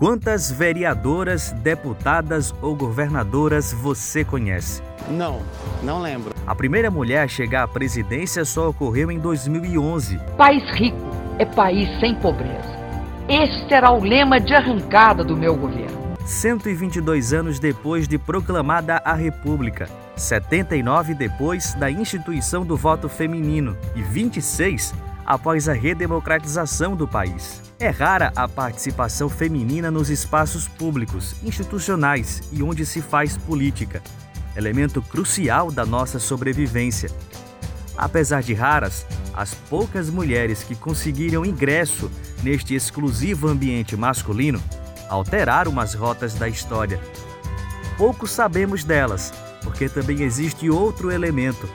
Quantas vereadoras, deputadas ou governadoras você conhece? Não, não lembro. A primeira mulher a chegar à presidência só ocorreu em 2011. País rico é país sem pobreza. Este será o lema de arrancada do meu governo. 122 anos depois de proclamada a República, 79 depois da instituição do voto feminino e 26 após a redemocratização do país. É rara a participação feminina nos espaços públicos, institucionais e onde se faz política, elemento crucial da nossa sobrevivência. Apesar de raras, as poucas mulheres que conseguiram ingresso neste exclusivo ambiente masculino alteraram as rotas da história. Pouco sabemos delas, porque também existe outro elemento.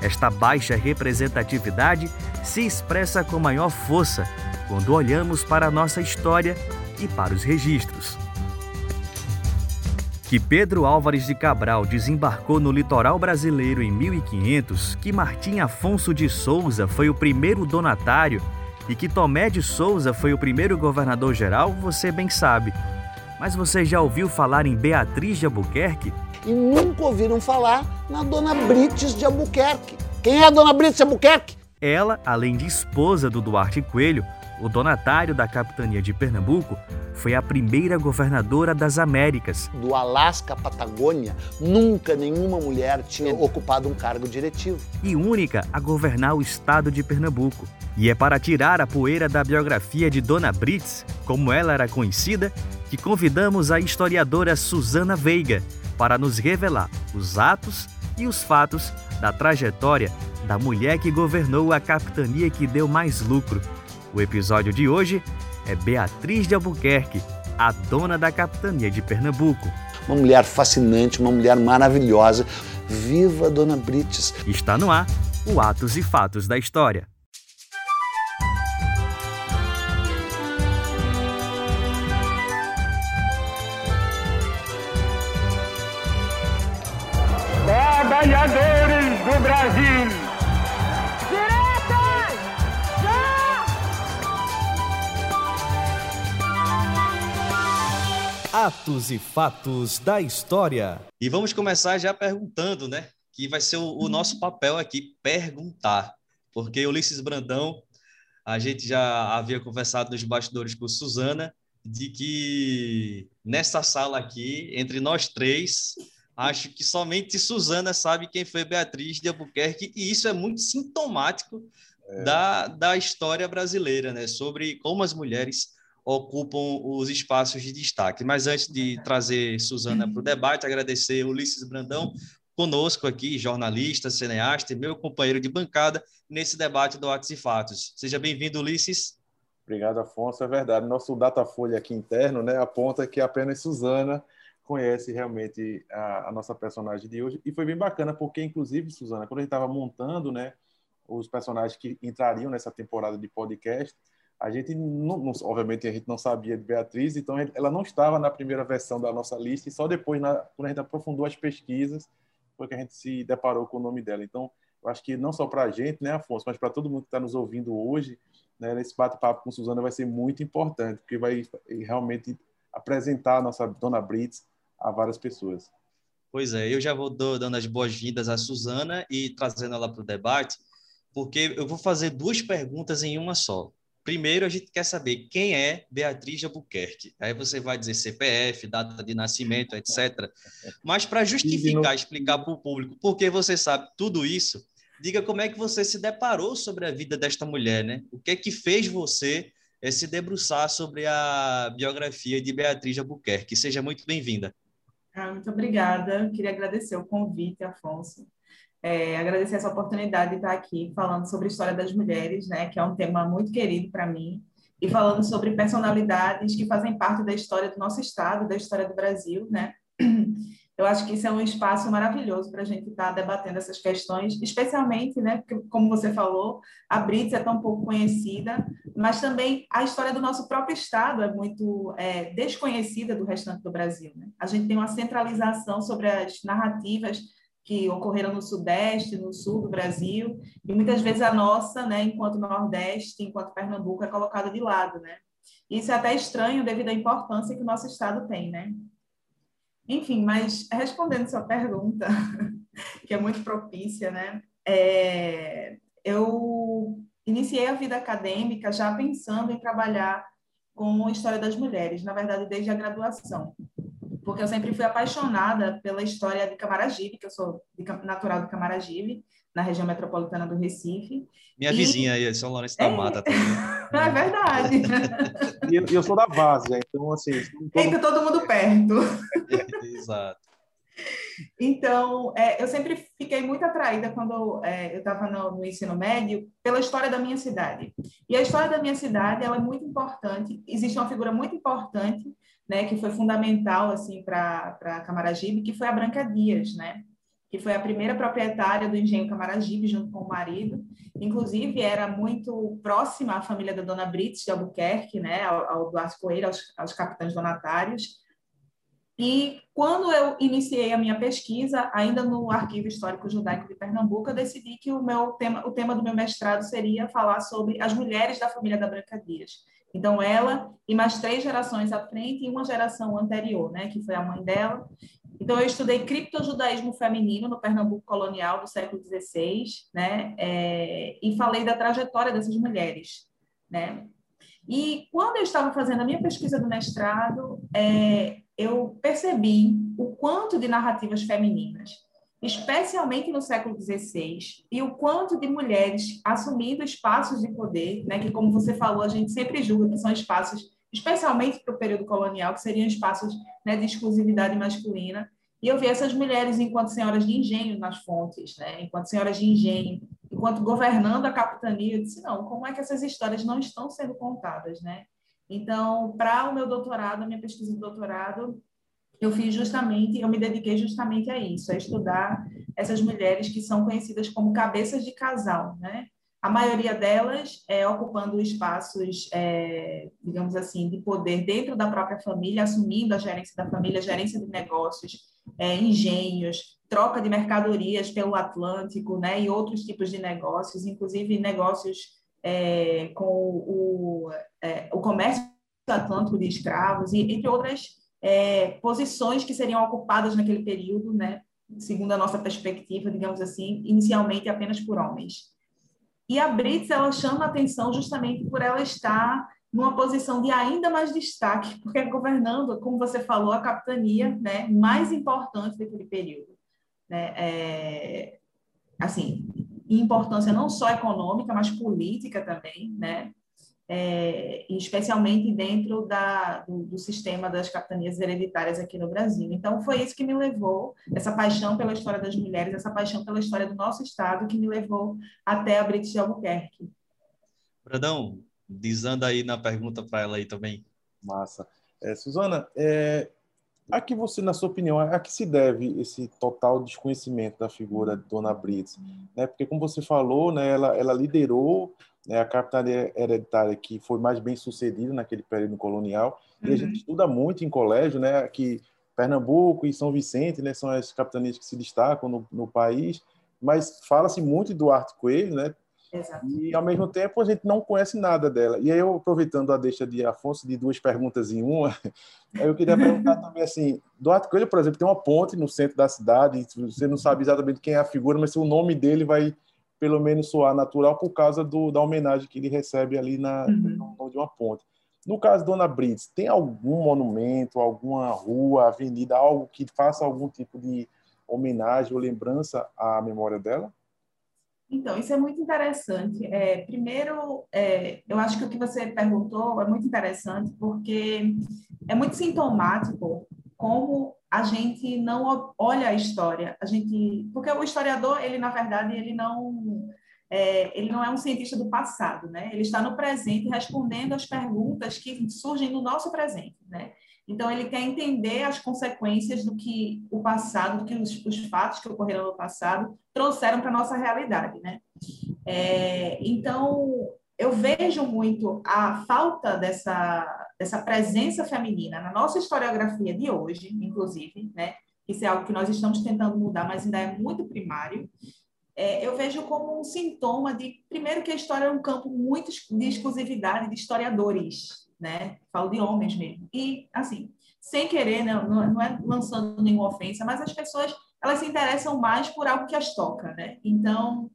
Esta baixa representatividade se expressa com maior força quando olhamos para a nossa história e para os registros. Que Pedro Álvares de Cabral desembarcou no litoral brasileiro em 1500, que Martim Afonso de Souza foi o primeiro donatário e que Tomé de Souza foi o primeiro governador-geral, você bem sabe. Mas você já ouviu falar em Beatriz de Albuquerque? E nunca ouviram falar na Dona Brites de Albuquerque. Quem é a Dona Brites de Albuquerque? Ela, além de esposa do Duarte Coelho, o donatário da capitania de Pernambuco, foi a primeira governadora das Américas. Do Alasca à Patagônia, nunca nenhuma mulher tinha ocupado um cargo diretivo. E única a governar o estado de Pernambuco. E é para tirar a poeira da biografia de Dona Brits, como ela era conhecida, que convidamos a historiadora Susana Veiga para nos revelar os atos e os fatos da trajetória da mulher que governou a capitania que deu mais lucro. O episódio de hoje é Beatriz de Albuquerque, a dona da capitania de Pernambuco. Uma mulher fascinante, uma mulher maravilhosa. Viva Dona Brites! Está no ar o Atos e Fatos da História. Atos e fatos da história. E vamos começar já perguntando, né? Que vai ser o, o nosso papel aqui, perguntar. Porque Ulisses Brandão, a gente já havia conversado nos bastidores com Suzana, de que nessa sala aqui, entre nós três, Acho que somente Suzana sabe quem foi Beatriz de Albuquerque, e isso é muito sintomático é. da, da história brasileira, né? Sobre como as mulheres ocupam os espaços de destaque. Mas antes de trazer Suzana para o debate, agradecer Ulisses Brandão conosco aqui, jornalista, cineasta e meu companheiro de bancada nesse debate do Atos e Fatos. Seja bem-vindo, Ulisses. Obrigado, Afonso. É verdade. Nosso Datafolha aqui interno né, aponta que apenas Suzana conhece realmente a, a, nossa personagem de hoje. E foi bem bacana, porque, inclusive, Suzana, quando a gente estava montando né, os personagens que entrariam nessa temporada de podcast, a gente, não, não, obviamente, a gente não sabia de Beatriz, então ela não estava na primeira versão da nossa lista, e só depois, na, quando a gente aprofundou as pesquisas, foi que a gente se deparou com o nome dela. Então, eu acho que não só para a gente, né, Afonso, mas para todo mundo que está nos ouvindo hoje, né, esse bate-papo com Suzana vai ser muito importante, porque vai realmente apresentar a nossa Dona Brits a várias pessoas. Pois é, eu já vou dando as boas-vindas à Suzana e trazendo ela para o debate, porque eu vou fazer duas perguntas em uma só. Primeiro, a gente quer saber quem é Beatriz de Albuquerque. Aí você vai dizer CPF, data de nascimento, etc. Mas para justificar, explicar para o público por que você sabe tudo isso, diga como é que você se deparou sobre a vida desta mulher, né? O que é que fez você é, se debruçar sobre a biografia de Beatriz de Albuquerque? Seja muito bem-vinda. Ah, muito obrigada. Queria agradecer o convite, Afonso. É, agradecer essa oportunidade de estar aqui falando sobre a história das mulheres, né, que é um tema muito querido para mim, e falando sobre personalidades que fazem parte da história do nosso estado, da história do Brasil, né? Eu acho que isso é um espaço maravilhoso para a gente estar tá debatendo essas questões, especialmente, né, porque, como você falou, a Brits é tão pouco conhecida, mas também a história do nosso próprio Estado é muito é, desconhecida do restante do Brasil. Né? A gente tem uma centralização sobre as narrativas que ocorreram no Sudeste, no Sul do Brasil, e muitas vezes a nossa, né, enquanto Nordeste, enquanto Pernambuco, é colocada de lado, né? Isso é até estranho devido à importância que o nosso Estado tem, né? Enfim, mas respondendo sua pergunta, que é muito propícia, né? É, eu iniciei a vida acadêmica já pensando em trabalhar com a história das mulheres, na verdade, desde a graduação. Porque eu sempre fui apaixonada pela história de Camaragibe, que eu sou de, natural de Camaragibe, na região metropolitana do Recife. Minha e... vizinha aí, São Lourenço da é... Mata também. é verdade. e eu, eu, sou da Várzea, então assim... Todo... Todo mundo perto. Exato. Então, é, eu sempre fiquei muito atraída quando é, eu estava no, no, ensino médio pela história da minha cidade. E a história da minha cidade ela é muito importante. Existe uma figura muito importante, né, que foi fundamental assim para a Camaragibe, que foi a Branca Dias, né? que foi a primeira proprietária do engenho Camaragibe, junto com o marido. Inclusive, era muito próxima à família da dona Brits de Albuquerque, né, ao, ao Duarte Coelho, aos, aos capitães donatários. E quando eu iniciei a minha pesquisa, ainda no Arquivo Histórico Judaico de Pernambuco, eu decidi que o meu tema, o tema do meu mestrado seria falar sobre as mulheres da família da Branca Dias. Então, ela e mais três gerações à frente e uma geração anterior, né, que foi a mãe dela. Então, eu estudei criptojudaísmo feminino no Pernambuco colonial do século XVI, né, é, e falei da trajetória dessas mulheres, né. E quando eu estava fazendo a minha pesquisa do mestrado, é, eu percebi o quanto de narrativas femininas, especialmente no século XVI, e o quanto de mulheres assumindo espaços de poder, né, que, como você falou, a gente sempre julga que são espaços, especialmente para o período colonial, que seriam espaços né, de exclusividade masculina. E eu vi essas mulheres enquanto senhoras de engenho nas fontes, né, enquanto senhoras de engenho, enquanto governando a capitania. Eu disse, não, como é que essas histórias não estão sendo contadas, né? Então, para o meu doutorado, a minha pesquisa de doutorado, eu fiz justamente, eu me dediquei justamente a isso, a estudar essas mulheres que são conhecidas como cabeças de casal, né? A maioria delas é, ocupando espaços, é, digamos assim, de poder dentro da própria família, assumindo a gerência da família, gerência de negócios, é, engenhos, troca de mercadorias pelo Atlântico, né, e outros tipos de negócios, inclusive negócios é, com o, é, o comércio atlântico de escravos, e entre outras é, posições que seriam ocupadas naquele período, né, segundo a nossa perspectiva, digamos assim, inicialmente apenas por homens. E a Brits, ela chama atenção justamente por ela estar numa posição de ainda mais destaque, porque é governando, como você falou, a capitania né, mais importante daquele período. Né? É, assim, importância não só econômica, mas política também, né? É, especialmente dentro da, do, do, sistema das capitanias hereditárias aqui no Brasil. Então, foi isso que me levou, essa paixão pela história das mulheres, essa paixão pela história do nosso Estado, que me levou até a British Albuquerque. Bradão, desanda aí na pergunta para ela aí também. Massa. É, Suzana, é, a que você, na sua opinião, a que se deve esse total desconhecimento da figura de Dona Brits? Né? Porque, como você falou, né, ela, ela liderou né, a capitania hereditária que foi mais bem sucedida naquele período colonial. Uhum. E a gente uhum. estuda muito em colégio, né, que Pernambuco e São Vicente né, são as capitanias que se destacam no, no país, mas fala-se muito de Duarte Coelho, né, Exato. E, ao mesmo tempo, a gente não conhece nada dela. E aí, eu, aproveitando a deixa de Afonso, de duas perguntas em uma, eu queria perguntar também assim: Duarte Coelho, por exemplo, tem uma ponte no centro da cidade, você não sabe exatamente quem é a figura, mas o nome dele vai, pelo menos, soar natural por causa do, da homenagem que ele recebe ali na, uhum. de uma ponte. No caso Dona Brits, tem algum monumento, alguma rua, avenida, algo que faça algum tipo de homenagem ou lembrança à memória dela? Então, isso é muito interessante. É, primeiro, é, eu acho que o que você perguntou é muito interessante, porque é muito sintomático como a gente não olha a história. A gente, porque o historiador, ele na verdade, ele não é, ele não é um cientista do passado, né? Ele está no presente respondendo às perguntas que surgem no nosso presente, né? Então, ele quer entender as consequências do que o passado, do que os, os fatos que ocorreram no passado trouxeram para nossa realidade, né? É, então, eu vejo muito a falta dessa, dessa presença feminina na nossa historiografia de hoje, inclusive, né? Isso é algo que nós estamos tentando mudar, mas ainda é muito primário. É, eu vejo como um sintoma de, primeiro, que a história é um campo muito de exclusividade de historiadores, né? Falo de homens mesmo. E, assim, sem querer, né? não, não é lançando nenhuma ofensa, mas as pessoas, elas se interessam mais por algo que as toca, né? Então,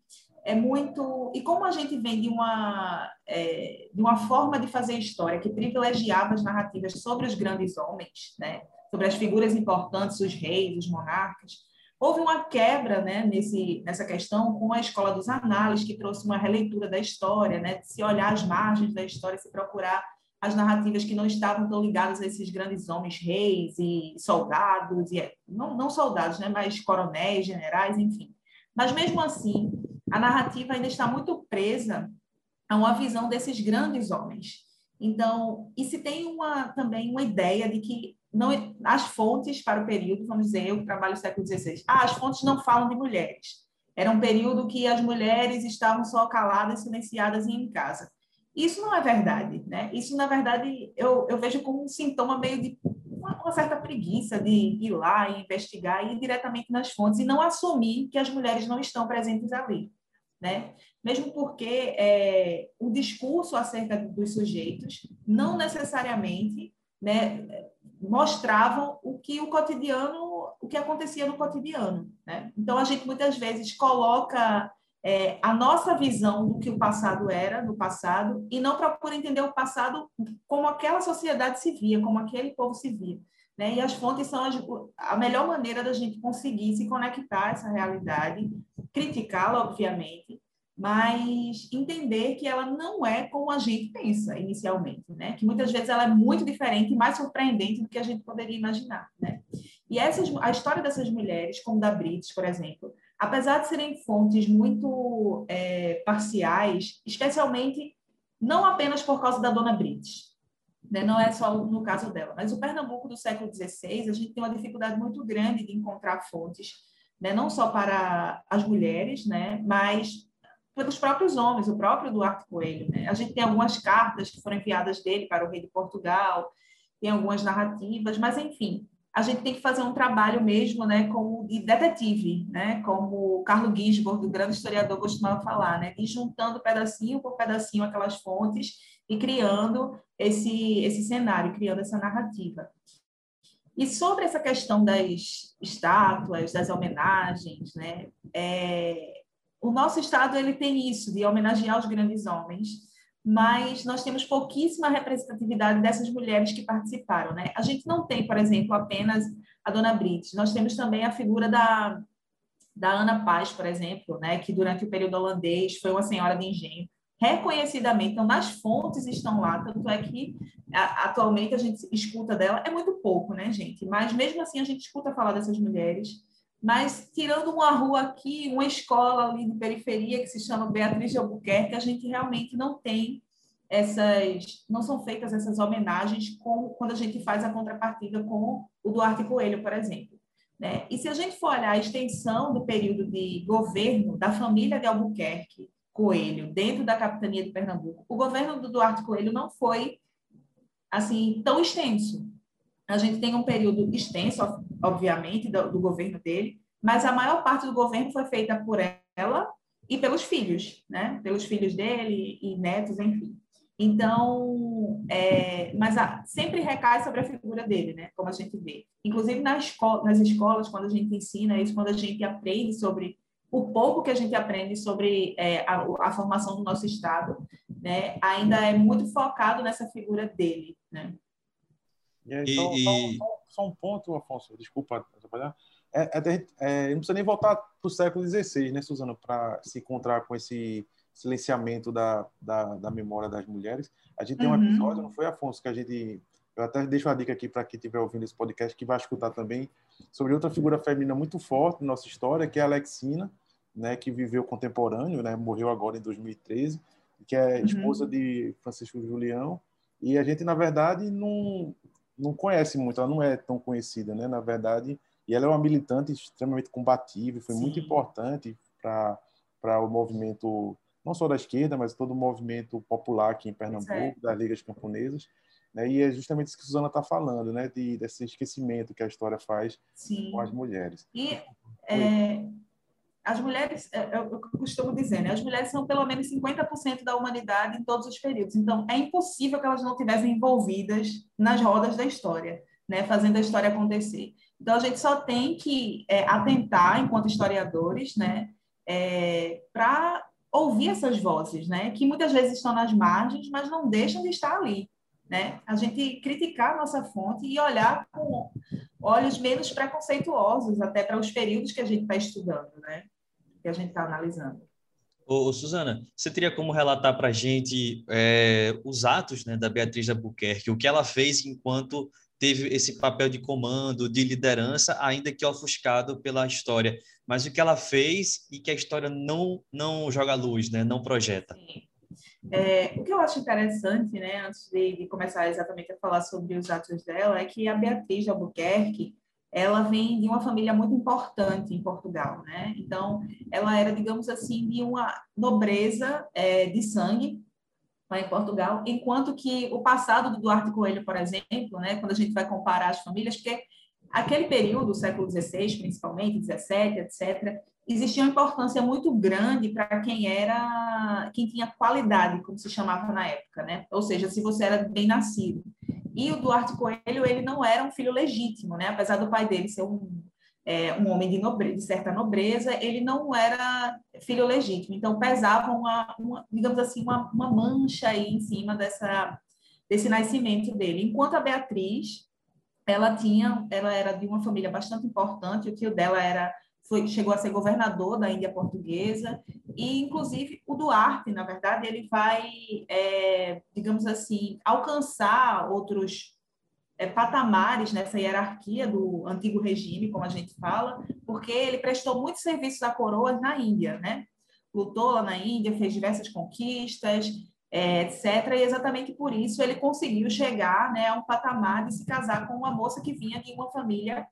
é muito... E como a gente vem de uma, é, de uma forma de fazer história que privilegiava as narrativas sobre os grandes homens, né? Sobre as figuras importantes, os reis, os monarcas, Houve uma quebra né, nesse, nessa questão com a escola dos análises, que trouxe uma releitura da história, né, de se olhar as margens da história, se procurar as narrativas que não estavam tão ligadas a esses grandes homens, reis e soldados, e não, não soldados, né, mas coronéis, generais, enfim. Mas mesmo assim, a narrativa ainda está muito presa a uma visão desses grandes homens. Então, e se tem uma, também uma ideia de que não, as fontes para o período, vamos dizer, eu trabalho no século XVI, ah, as fontes não falam de mulheres. Era um período que as mulheres estavam só caladas, silenciadas e em casa. Isso não é verdade, né? Isso, na verdade, eu, eu vejo como um sintoma meio de uma, uma, certa preguiça de ir lá e investigar e ir diretamente nas fontes e não assumir que as mulheres não estão presentes ali, né? Mesmo porque é, o discurso acerca dos sujeitos não necessariamente né, mostravam o que o cotidiano, o que acontecia no cotidiano. Né? Então, a gente muitas vezes coloca é, a nossa visão do que o passado era no passado e não procura entender o passado como aquela sociedade se via, como aquele povo se via. Né? E as fontes são as, a melhor maneira da gente conseguir se conectar a essa realidade, criticá-la, obviamente, mas entender que ela não é como a gente pensa inicialmente, né? Que muitas vezes ela é muito diferente e mais surpreendente do que a gente poderia imaginar, né? E essas, a história dessas mulheres, como da Brits, por exemplo, apesar de serem fontes muito é, parciais, especialmente não apenas por causa da Dona Brits, né? não é só no caso dela, mas o Pernambuco do século XVI, a gente tem uma dificuldade muito grande de encontrar fontes, né? não só para as mulheres, né? mas pelos próprios homens, o próprio Duarte Coelho. Né? A gente tem algumas cartas que foram enviadas dele para o rei de Portugal, tem algumas narrativas, mas enfim, a gente tem que fazer um trabalho mesmo, né, como de detetive, né, como Carlo Gisborg, o grande historiador, costumava falar, né, de juntando pedacinho por pedacinho aquelas fontes e criando esse esse cenário, criando essa narrativa. E sobre essa questão das estátuas, das homenagens, né, é, o nosso estado ele tem isso de homenagear os grandes homens, mas nós temos pouquíssima representatividade dessas mulheres que participaram, né? A gente não tem, por exemplo, apenas a Dona Brites, nós temos também a figura da da Ana Paz, por exemplo, né, que durante o período holandês foi uma senhora de engenho, reconhecidamente, então nas fontes estão lá, tanto é que a, atualmente a gente escuta dela, é muito pouco, né, gente? Mas mesmo assim a gente escuta falar dessas mulheres, mas tirando uma rua aqui, uma escola ali de periferia que se chama Beatriz de Albuquerque, a gente realmente não tem essas, não são feitas essas homenagens como quando a gente faz a contrapartida com o Duarte Coelho, por exemplo. Né? E se a gente for olhar a extensão do período de governo da família de Albuquerque Coelho dentro da capitania de Pernambuco, o governo do Duarte Coelho não foi assim tão extenso. A gente tem um período extenso, obviamente, do, do, governo dele, mas a maior parte do governo foi feita por ela e pelos filhos, né? Pelos filhos dele e netos, enfim. Então, é, mas a, sempre recai sobre a figura dele, né? Como a gente vê. Inclusive nas escolas, quando a gente ensina isso, quando a gente aprende sobre o pouco que a gente aprende sobre é, a, a, formação do nosso Estado, né? Ainda é muito focado nessa figura dele, né? E aí, só, e... Só, só, um ponto, Afonso, desculpa atrapalhar. É, é, é, não precisa nem voltar para o século XVI, né, Suzana, para se encontrar com esse silenciamento da, da, da, memória das mulheres. A gente tem um uhum. episódio, não foi, Afonso, que a gente. Eu até deixo a dica aqui para quem estiver ouvindo esse podcast, que vai escutar também, sobre outra figura feminina muito forte na nossa história, que é a Alexina, né, que viveu contemporâneo, né, morreu agora em 2013, que é uhum. esposa uhum. de Francisco Julião. E a gente, na verdade, não, não conhece muito, ela não é tão conhecida, né? Na verdade, e ela é uma militante extremamente combativa, foi Sim. muito importante para o movimento, não só da esquerda, mas todo o movimento popular aqui em Pernambuco, é. das ligas camponesas. Né? E é justamente isso que a Suzana está falando, né? De, desse esquecimento que a história faz Sim. com as mulheres. E é, as mulheres, é, é eu costumo dizer, né? As mulheres são pelo menos 50% da humanidade em todos os períodos. Então, é impossível que elas não estivessem envolvidas nas rodas da história, né? Fazendo a história acontecer. Então, a gente só tem que é, atentar, enquanto historiadores, né? É, para ouvir essas vozes, né? Que muitas vezes estão nas margens, mas não deixam de estar ali, né? A gente criticar a nossa fonte e olhar com olhos menos preconceituosos até para os períodos que a gente está estudando, né? Que a gente está analisando. Ô, Suzana, você teria como relatar para a gente é, os atos né, da Beatriz Albuquerque, o que ela fez enquanto teve esse papel de comando, de liderança, ainda que ofuscado pela história, mas o que ela fez e que a história não não joga luz, né, não projeta. Sim. É, o que eu acho interessante, né, antes de, de, começar exatamente a falar sobre os atos dela, é que a Beatriz de Albuquerque, ela vem de uma família muito importante em Portugal, né? Então, ela era, digamos assim, de uma nobreza é, de sangue lá em Portugal, enquanto que o passado do Duarte Coelho, por exemplo, né, quando a gente vai comparar as famílias, porque aquele período, século XVI, principalmente, XVII, etc., existia uma importância muito grande para quem era, quem tinha qualidade, como se chamava na época, né? Ou seja, se você era bem nascido. E o Duarte Coelho, ele não era um filho legítimo, né? Apesar do pai dele ser um, é, um homem de, nobre, de certa nobreza, ele não era filho legítimo. Então, pesava uma, uma digamos assim, uma, uma mancha aí em cima dessa, desse nascimento dele. Enquanto a Beatriz, ela tinha, ela era de uma família bastante importante, o tio dela era foi, chegou a ser governador da Índia Portuguesa, e inclusive o Duarte, na verdade, ele vai, é, digamos assim, alcançar outros é, patamares nessa hierarquia do antigo regime, como a gente fala, porque ele prestou muitos serviços à coroa na Índia, né? Lutou lá na Índia, fez diversas conquistas, é, etc. E exatamente por isso ele conseguiu chegar né, a um patamar de se casar com uma moça que vinha de uma família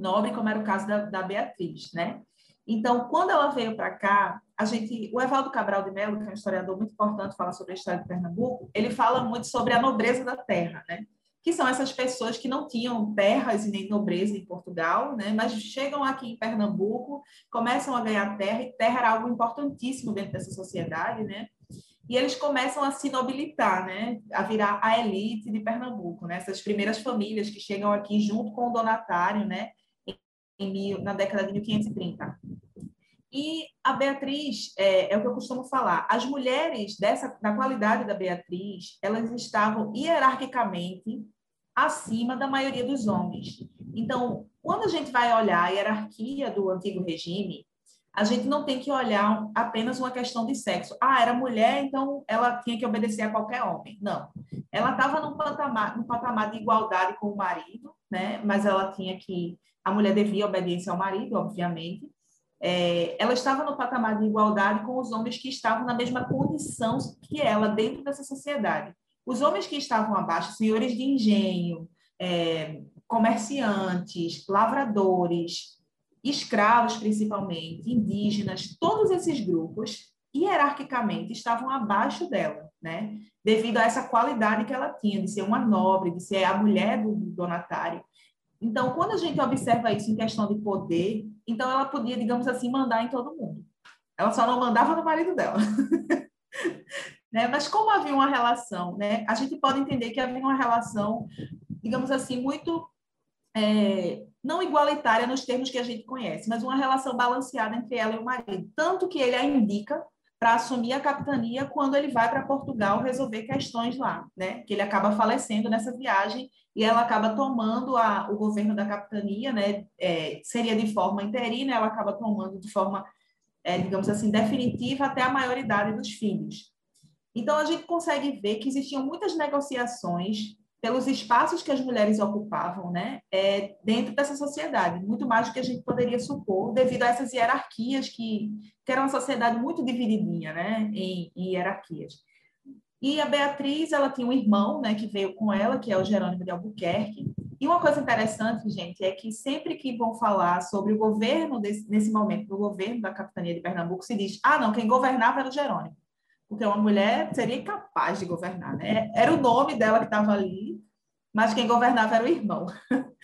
nobre, como era o caso da, da Beatriz, né? Então, quando ela veio para cá, a gente, o Evaldo Cabral de Mello, que é um historiador muito importante, fala sobre a história de Pernambuco, ele fala muito sobre a nobreza da terra, né? Que são essas pessoas que não tinham terras e nem nobreza em Portugal, né? Mas chegam aqui em Pernambuco, começam a ganhar terra, e terra era algo importantíssimo dentro dessa sociedade, né? E eles começam a se nobilitar, né? A virar a elite de Pernambuco, né? Essas primeiras famílias que chegam aqui junto com o donatário, né? Em, na década de 1530. E a Beatriz, é, é, o que eu costumo falar, as mulheres dessa, da qualidade da Beatriz, elas estavam hierarquicamente acima da maioria dos homens. Então, quando a gente vai olhar a hierarquia do antigo regime, a gente não tem que olhar apenas uma questão de sexo. Ah, era mulher, então ela tinha que obedecer a qualquer homem. Não. Ela estava num patamar, num patamar de igualdade com o marido, né? mas ela tinha que a mulher devia obediência ao marido, obviamente. É, ela estava no patamar de igualdade com os homens que estavam na mesma condição que ela dentro dessa sociedade. Os homens que estavam abaixo, senhores de engenho, é, comerciantes, lavradores, escravos principalmente, indígenas, todos esses grupos hierarquicamente estavam abaixo dela, né? Devido a essa qualidade que ela tinha de ser uma nobre, de ser a mulher do donatário. Então, quando a gente observa isso em questão de poder, então ela podia, digamos assim, mandar em todo mundo. Ela só não mandava no marido dela. né? Mas como havia uma relação, né? a gente pode entender que havia uma relação, digamos assim, muito é, não igualitária nos termos que a gente conhece, mas uma relação balanceada entre ela e o marido. Tanto que ele a indica para assumir a capitania quando ele vai para Portugal resolver questões lá, né? Que ele acaba falecendo nessa viagem e ela acaba tomando a, o governo da capitania, né? É, seria de forma interina, ela acaba tomando de forma, é, digamos assim, definitiva até a maioridade dos filhos. Então a gente consegue ver que existiam muitas negociações pelos espaços que as mulheres ocupavam, né, é, dentro dessa sociedade, muito mais do que a gente poderia supor, devido a essas hierarquias que, que era uma sociedade muito divididinha, né, em, em, hierarquias. E a Beatriz, ela tinha um irmão, né, que veio com ela, que é o Jerônimo de Albuquerque. E uma coisa interessante, gente, é que sempre que vão falar sobre o governo desse, nesse momento, do governo da capitania de Pernambuco, se diz: "Ah, não, quem governava era o Jerônimo" porque uma mulher seria incapaz de governar, né? Era o nome dela que estava ali, mas quem governava era o irmão.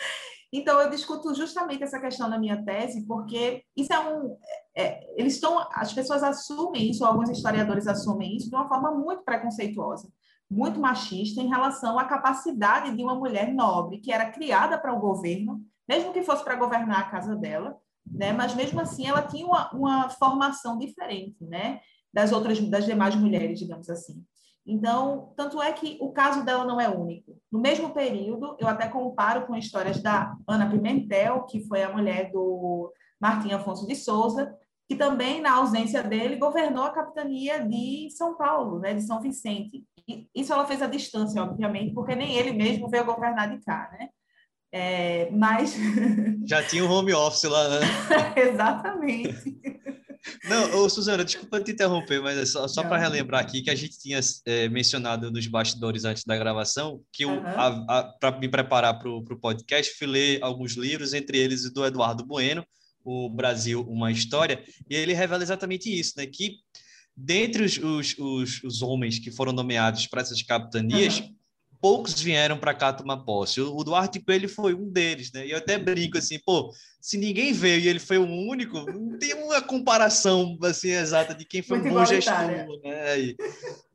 Então, eu discuto justamente essa questão na minha tese, porque isso é um. É, eles estão. As pessoas assumem isso, alguns historiadores assumem isso de uma forma muito preconceituosa, muito machista, em relação à capacidade de uma mulher nobre, que era criada para o governo, mesmo que fosse para governar a casa dela, né? mas mesmo assim ela tinha uma, uma formação diferente né? Das outras, das demais mulheres, digamos assim. Então, tanto é que o caso dela não é único. No mesmo período, eu até comparo com histórias da Ana Pimentel, que foi a mulher do Martim Afonso de Souza, que também, na ausência dele, governou a capitania de São Paulo, né, de São Vicente. E isso ela fez à distância, obviamente, porque nem ele mesmo veio governar de cá, né? É, mas... Já tinha o um home office lá, né? Exatamente. Não, ô, Suzana, desculpa te interromper, mas é só, só para relembrar aqui que a gente tinha é, mencionado nos bastidores antes da gravação que uhum. para me preparar para o podcast, fui ler alguns livros, entre eles o do Eduardo Bueno, O Brasil, Uma História, e ele revela exatamente isso, né? Que dentre os, os, os, os homens que foram nomeados para essas capitanias, uhum poucos vieram para cá tomar posse. O, Duarte Coelho foi um deles, né? E eu até brinco assim, pô, se ninguém veio e ele foi o único, não tem uma comparação assim exata de quem foi Muito um bom gestor, né? E,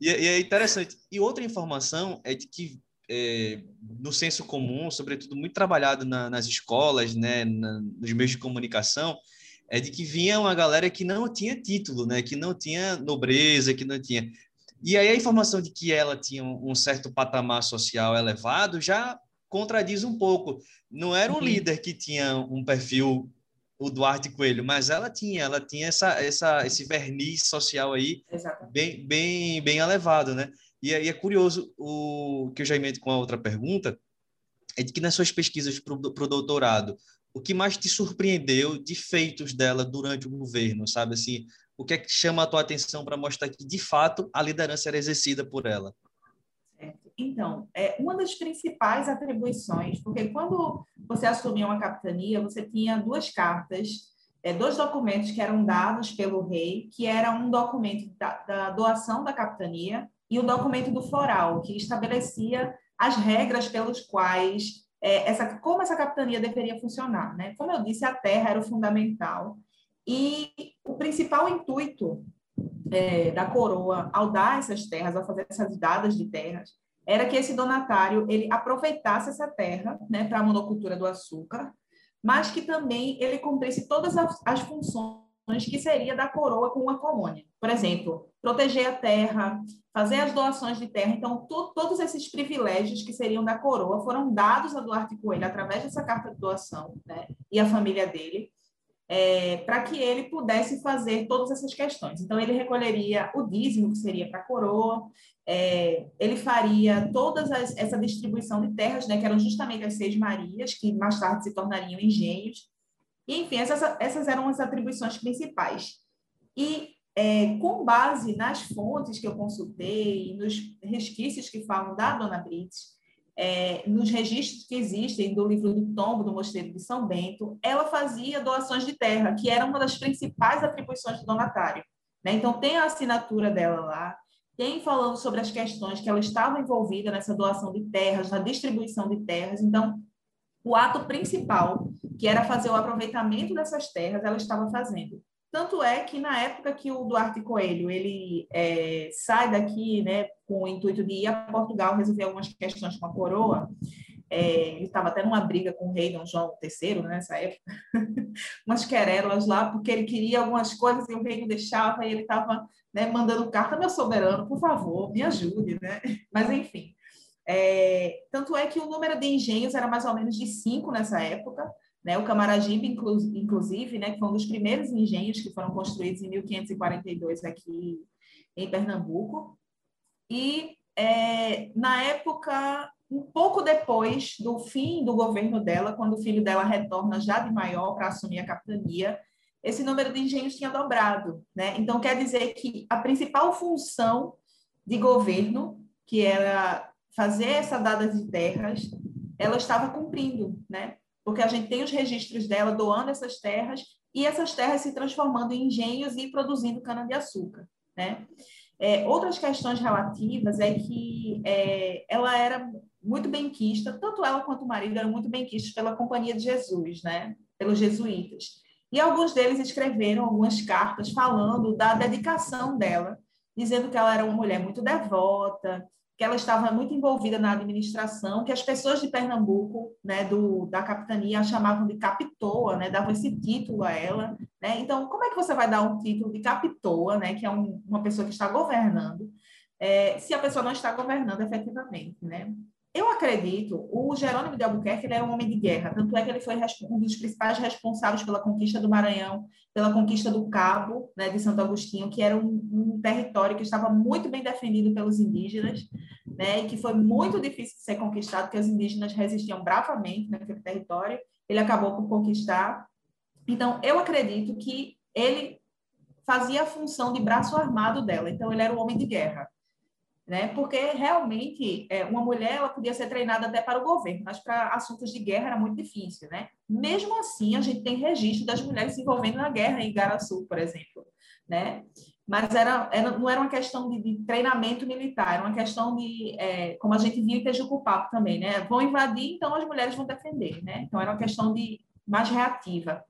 e, é interessante. E outra informação é de que é, no senso comum, sobretudo muito trabalhado na, nas escolas, né, na, nos meios de comunicação, é de que vinha uma galera que não tinha título, né, que não tinha nobreza, que não tinha. E aí a informação de que ela tinha um certo patamar social elevado já contradiz um pouco. Não era um uhum. líder que tinha um perfil o Duarte Coelho, mas ela tinha, ela tinha essa, essa, esse verniz social aí bem, bem, bem elevado, né? E aí é curioso o que eu já emendo com a outra pergunta é de que nas suas pesquisas para o doutorado, o que mais te surpreendeu de feitos dela durante o governo, sabe assim, o que é que chama a tua atenção para mostrar que, de fato, a liderança era exercida por ela? Então, é uma das principais atribuições, porque quando você assumia uma capitania, você tinha duas cartas, é, dois documentos que eram dados pelo rei, que era um documento da, da doação da capitania e o um documento do foral, que estabelecia as regras pelos quais é, essa, como essa capitania deveria funcionar. Né? Como eu disse, a terra era o fundamental e o principal intuito é, da coroa ao dar essas terras, ao fazer essas dadas de terras, era que esse donatário ele aproveitasse essa terra né, para a monocultura do açúcar, mas que também ele cumprisse todas as, as funções que seria da coroa com uma colônia. Por exemplo, proteger a terra, fazer as doações de terra. Então, to, todos esses privilégios que seriam da coroa foram dados a Duarte Coelho através dessa carta de doação, né? E a família dele é, para que ele pudesse fazer todas essas questões. Então, ele recolheria o dízimo, que seria para a coroa, é, ele faria toda essa distribuição de terras, né, que eram justamente as seis Marias, que mais tarde se tornariam engenhos. E, enfim, essas, essas eram as atribuições principais. E, é, com base nas fontes que eu consultei, nos resquícios que falam da Dona Brites, é, nos registros que existem do livro do tombo do Mosteiro de São Bento, ela fazia doações de terra, que era uma das principais atribuições do donatário. Né? Então, tem a assinatura dela lá, tem falando sobre as questões que ela estava envolvida nessa doação de terras, na distribuição de terras. Então, o ato principal, que era fazer o aproveitamento dessas terras, ela estava fazendo. Tanto é que na época que o Duarte Coelho ele é, sai daqui, né, com o intuito de ir a Portugal resolver algumas questões com a coroa, é, ele estava até numa briga com o rei Dom João III, né, nessa época, umas querelas lá, porque ele queria algumas coisas e o rei não deixava, e ele estava né, mandando carta, meu soberano, por favor, me ajude, né? Mas, enfim. É, tanto é que o número de engenhos era mais ou menos de cinco nessa época, né? O Camaragibe, inclusive, né, que foi um dos primeiros engenhos que foram construídos em 1542 aqui em Pernambuco. E, é, na época, um pouco depois do fim do governo dela, quando o filho dela retorna já de maior para assumir a capitania, esse número de engenhos tinha dobrado. Né? Então, quer dizer que a principal função de governo, que era fazer essa dada de terras, ela estava cumprindo, né? Porque a gente tem os registros dela doando essas terras e essas terras se transformando em engenhos e produzindo cana-de-açúcar. Né? É, outras questões relativas é que é, ela era muito bem quista, tanto ela quanto o marido eram muito bem quistos pela Companhia de Jesus, né? pelos jesuítas. E alguns deles escreveram algumas cartas falando da dedicação dela, dizendo que ela era uma mulher muito devota, que ela estava muito envolvida na administração, que as pessoas de Pernambuco, né, do, da capitania, chamavam de capitoa, né, davam esse título a ela. Né? Então, como é que você vai dar um título de capitoa, né, que é um, uma pessoa que está governando, é, se a pessoa não está governando efetivamente? Né? Eu acredito, o Jerônimo de Albuquerque ele era um homem de guerra, tanto é que ele foi um dos principais responsáveis pela conquista do Maranhão, pela conquista do Cabo, né, de Santo Agostinho, que era um, um, território que estava muito bem defendido pelos indígenas, né, e que foi muito difícil de ser conquistado, porque os indígenas resistiam bravamente naquele território, ele acabou por conquistar. Então, eu acredito que ele fazia a função de braço armado dela, então ele era um homem de guerra né? Porque realmente é, uma mulher ela podia ser treinada até para o governo, mas para assuntos de guerra era muito difícil, né? Mesmo assim, a gente tem registro das mulheres se envolvendo na guerra em Igaraçu, por exemplo, né? Mas era, era, não era uma questão de, de, treinamento militar, era uma questão de, é, como a gente viu em Tejucupapo também, né? Vão invadir, então as mulheres vão defender, né? Então era uma questão de mais reativa.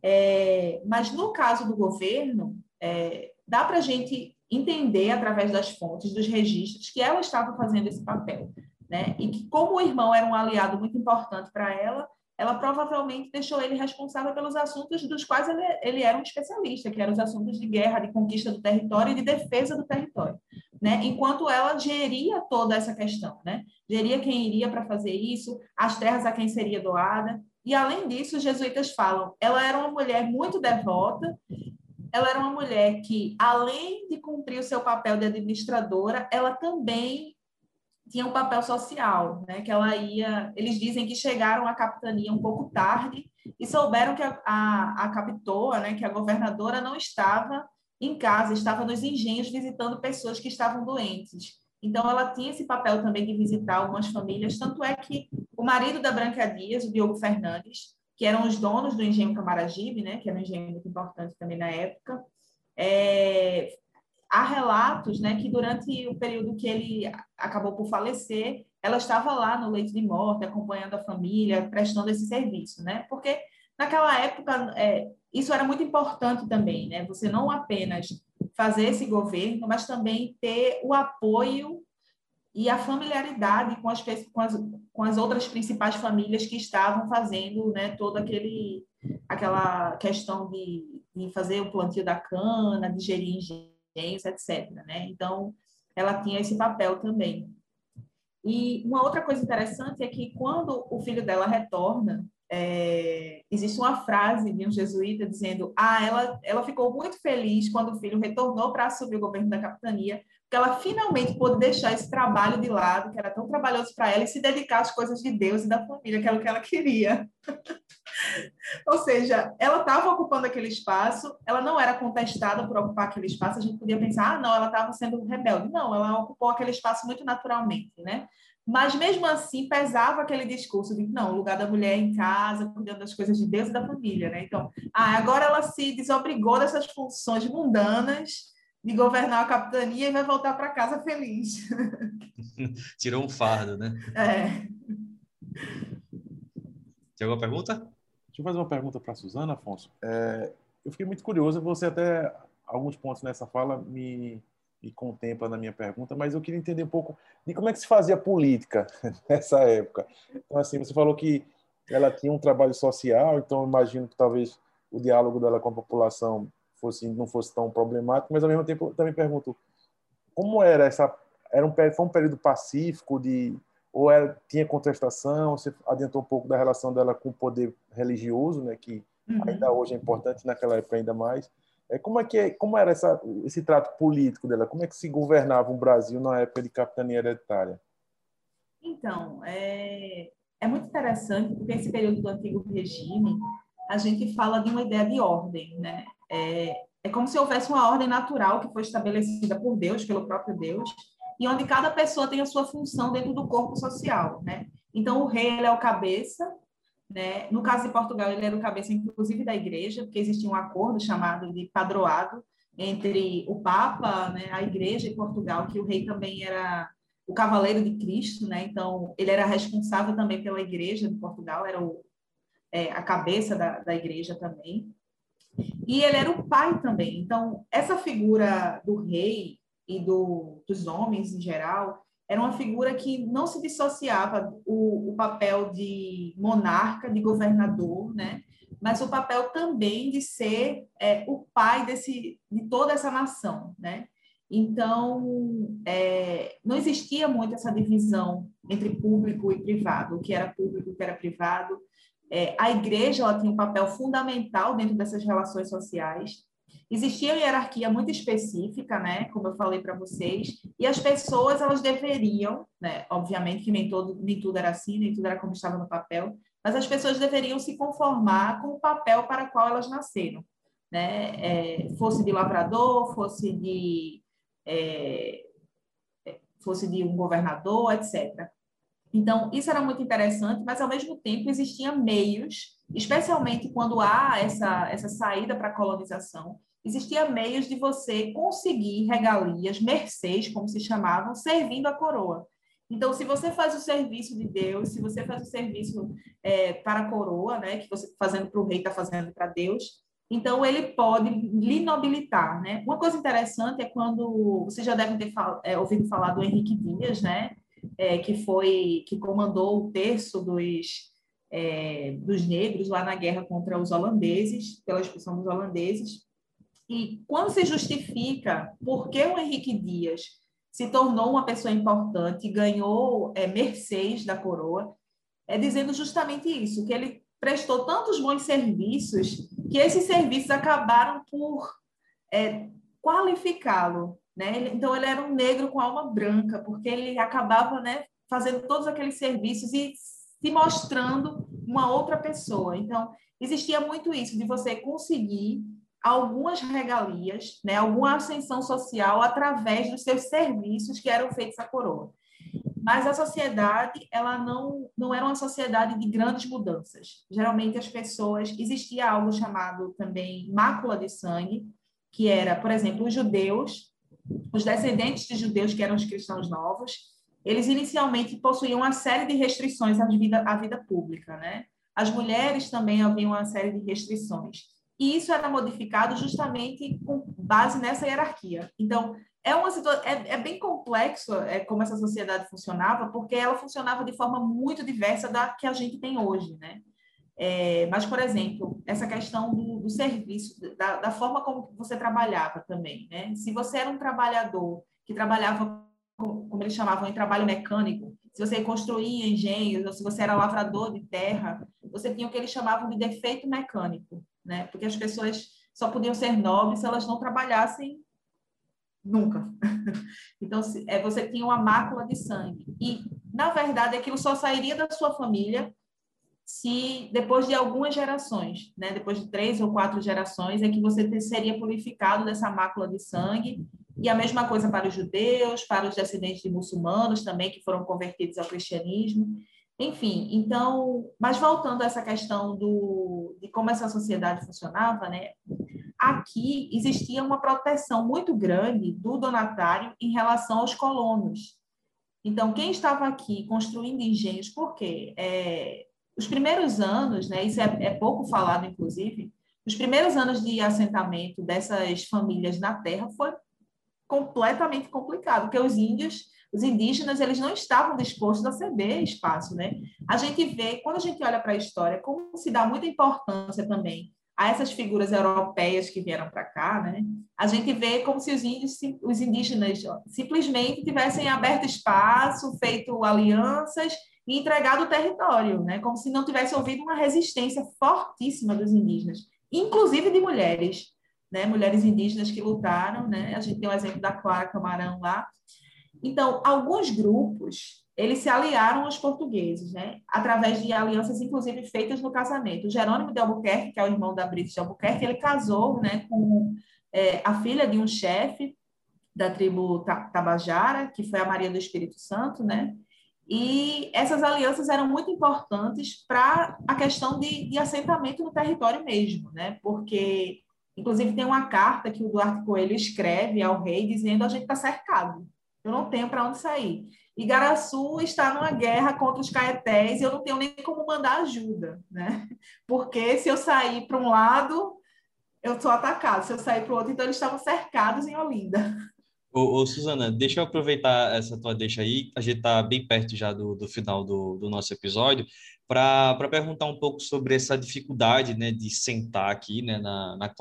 É, mas no caso do governo, é, dá para a gente entender através das fontes, dos registros, que ela estava fazendo esse papel, né? E que como o irmão era um aliado muito importante para ela, ela provavelmente deixou ele responsável pelos assuntos dos quais ele, ele, era um especialista, que eram os assuntos de guerra, de conquista do território e de defesa do território, né? Enquanto ela geria toda essa questão, né? Geria quem iria para fazer isso, as terras a quem seria doada. E além disso, os jesuítas falam, ela era uma mulher muito devota ela era uma mulher que, além de cumprir o seu papel de administradora, ela também tinha um papel social, né? Que ela ia, eles dizem que chegaram à capitania um pouco tarde e souberam que a, a, a capitoa, né? Que a governadora não estava em casa, estava nos engenhos visitando pessoas que estavam doentes. Então, ela tinha esse papel também de visitar algumas famílias, tanto é que o marido da Branca Dias, o Diogo Fernandes, que eram os donos do engenho Camaragibe, né, que era um engenho muito importante também na época. É, há relatos né, que durante o período que ele acabou por falecer, ela estava lá no leito de morte, acompanhando a família, prestando esse serviço, né? Porque naquela época é, isso era muito importante também, né? Você não apenas fazer esse governo, mas também ter o apoio e a familiaridade com as, com as, com as outras principais famílias que estavam fazendo né, toda aquele, aquela questão de, de fazer o plantio da cana, de gerir engenhos, etc. Né? Então, ela tinha esse papel também. E uma outra coisa interessante é que quando o filho dela retorna, é, existe uma frase de um jesuíta dizendo: Ah, ela, ela ficou muito feliz quando o filho retornou para assumir o governo da capitania, que ela finalmente pôde deixar esse trabalho de lado, que era tão trabalhoso para ela, e se dedicar às coisas de Deus e da família, que era o que ela queria. Ou seja, ela estava ocupando aquele espaço, ela não era contestada por ocupar aquele espaço, a gente podia pensar, ah, não, ela estava sendo rebelde. Não, ela ocupou aquele espaço muito naturalmente, né? Mas mesmo assim pesava aquele discurso de não, o lugar da mulher é em casa, cuidando das coisas de Deus e da família, né? Então, ah, agora ela se desobrigou dessas funções mundanas de governar a capitania e vai voltar para casa feliz. Tirou um fardo, né? É. Tem alguma pergunta? Deixa eu fazer uma pergunta para a Suzana, Afonso. É, eu fiquei muito curioso, você até, alguns pontos nessa fala me, me contempla na minha pergunta, mas eu queria entender um pouco de como é que se fazia política nessa época. Então, assim, você falou que ela tinha um trabalho social, então eu imagino que talvez o diálogo dela com a população fosse não fosse tão problemático, mas ao mesmo tempo também pergunto como era essa era um foi um período pacífico de ou era, tinha contestação? Você adiantou um pouco da relação dela com o poder religioso, né, que uhum. ainda hoje é importante, naquela época ainda mais. É, como é que é, como era essa, esse trato político dela? Como é que se governava o Brasil na época de capitania hereditária? Então, é, é muito interessante porque esse período do antigo regime a gente fala de uma ideia de ordem, né? É, é como se houvesse uma ordem natural que foi estabelecida por Deus, pelo próprio Deus, e onde cada pessoa tem a sua função dentro do corpo social, né? Então, o rei ele é o cabeça, né? No caso de Portugal, ele era o cabeça, inclusive, da igreja, porque existia um acordo chamado de padroado entre o Papa, né, a igreja e Portugal, que o rei também era o cavaleiro de Cristo, né? Então, ele era responsável também pela igreja de Portugal, era o, é, a cabeça da, da igreja também. E ele era o pai também. Então, essa figura do rei e do, dos homens em geral era uma figura que não se dissociava o, o papel de monarca, de governador, né? mas o papel também de ser é, o pai desse, de toda essa nação. Né? Então, é, não existia muito essa divisão entre público e privado, o que era público o que era privado. É, a igreja ela tinha um papel fundamental dentro dessas relações sociais. Existia uma hierarquia muito específica, né, como eu falei para vocês, e as pessoas elas deveriam, né, obviamente que nem todo nem tudo era assim, nem tudo era como estava no papel, mas as pessoas deveriam se conformar com o papel para qual elas nasceram, né, é, fosse de lavrador, fosse de é, fosse de um governador, etc. Então, isso era muito interessante, mas ao mesmo tempo existiam meios, especialmente quando há essa, essa saída para a colonização, existia meios de você conseguir regalias, mercês, como se chamavam, servindo a coroa. Então, se você faz o serviço de Deus, se você faz o serviço é, para a coroa, né, que você está fazendo para o rei, está fazendo para Deus, então ele pode lhe nobilitar, né? Uma coisa interessante é quando vocês já devem ter fal é, ouvido falar do Henrique Dias, né? É, que foi que comandou o terço dos é, dos negros lá na guerra contra os holandeses, pela expulsão dos holandeses. E quando se justifica por que o Henrique Dias se tornou uma pessoa importante, ganhou é, mercês da coroa, é dizendo justamente isso, que ele prestou tantos bons serviços que esses serviços acabaram por é, qualificá-lo né? Então, ele era um negro com alma branca, porque ele acabava né, fazendo todos aqueles serviços e se mostrando uma outra pessoa. Então, existia muito isso, de você conseguir algumas regalias, né, alguma ascensão social através dos seus serviços que eram feitos à coroa. Mas a sociedade, ela não, não era uma sociedade de grandes mudanças. Geralmente as pessoas, existia algo chamado também mácula de sangue, que era, por exemplo, os judeus, os descendentes de judeus, que eram os cristãos novos, eles inicialmente possuíam uma série de restrições à vida, à vida pública, né? As mulheres também haviam uma série de restrições. E isso era modificado justamente com base nessa hierarquia. Então, é, uma é, é bem complexo é, como essa sociedade funcionava, porque ela funcionava de forma muito diversa da que a gente tem hoje, né? É, mas, por exemplo, essa questão do, do serviço, da, da, forma como você trabalhava também, né? Se você era um trabalhador que trabalhava, como eles chamavam, em trabalho mecânico, se você construía engenhos, ou se você era lavrador de terra, você tinha o que eles chamavam de defeito mecânico, né? Porque as pessoas só podiam ser nobres se elas não trabalhassem nunca. então, é, você tinha uma mácula de sangue. E, na verdade, aquilo só sairia da sua família se depois de algumas gerações, né, depois de três ou quatro gerações, é que você seria purificado dessa mácula de sangue. E a mesma coisa para os judeus, para os descendentes de muçulmanos também, que foram convertidos ao cristianismo. Enfim, então, mas voltando a essa questão do, de como essa sociedade funcionava, né? Aqui existia uma proteção muito grande do donatário em relação aos colonos. Então, quem estava aqui construindo engenhos, por quê? É, os primeiros anos, né, isso é, é pouco falado, inclusive, os primeiros anos de assentamento dessas famílias na Terra foi completamente complicado, porque os índios, os indígenas, eles não estavam dispostos a ceder espaço, né? A gente vê, quando a gente olha para a história, como se dá muita importância também a essas figuras europeias que vieram para cá, né? A gente vê como se os índios, os indígenas simplesmente tivessem aberto espaço, feito alianças e entregado o território, né? como se não tivesse ouvido uma resistência fortíssima dos indígenas, inclusive de mulheres, né? mulheres indígenas que lutaram, né? a gente tem o exemplo da Clara Camarão lá. Então, alguns grupos, eles se aliaram aos portugueses, né? através de alianças, inclusive, feitas no casamento. O Jerônimo de Albuquerque, que é o irmão da Brito de Albuquerque, ele casou né, com é, a filha de um chefe da tribo Tabajara, que foi a Maria do Espírito Santo, né? E essas alianças eram muito importantes para a questão de, de assentamento no território mesmo, né? Porque, inclusive, tem uma carta que o Duarte Coelho escreve ao rei dizendo: a gente está cercado, eu não tenho para onde sair. Igaraçu está numa guerra contra os caetés e eu não tenho nem como mandar ajuda, né? Porque se eu sair para um lado, eu sou atacado, se eu sair para o outro, então eles estavam cercados em Olinda. Ô, ô, Suzana, deixa eu aproveitar essa tua deixa aí, a gente está bem perto já do, do final do, do nosso episódio, para perguntar um pouco sobre essa dificuldade né, de sentar aqui né, na, na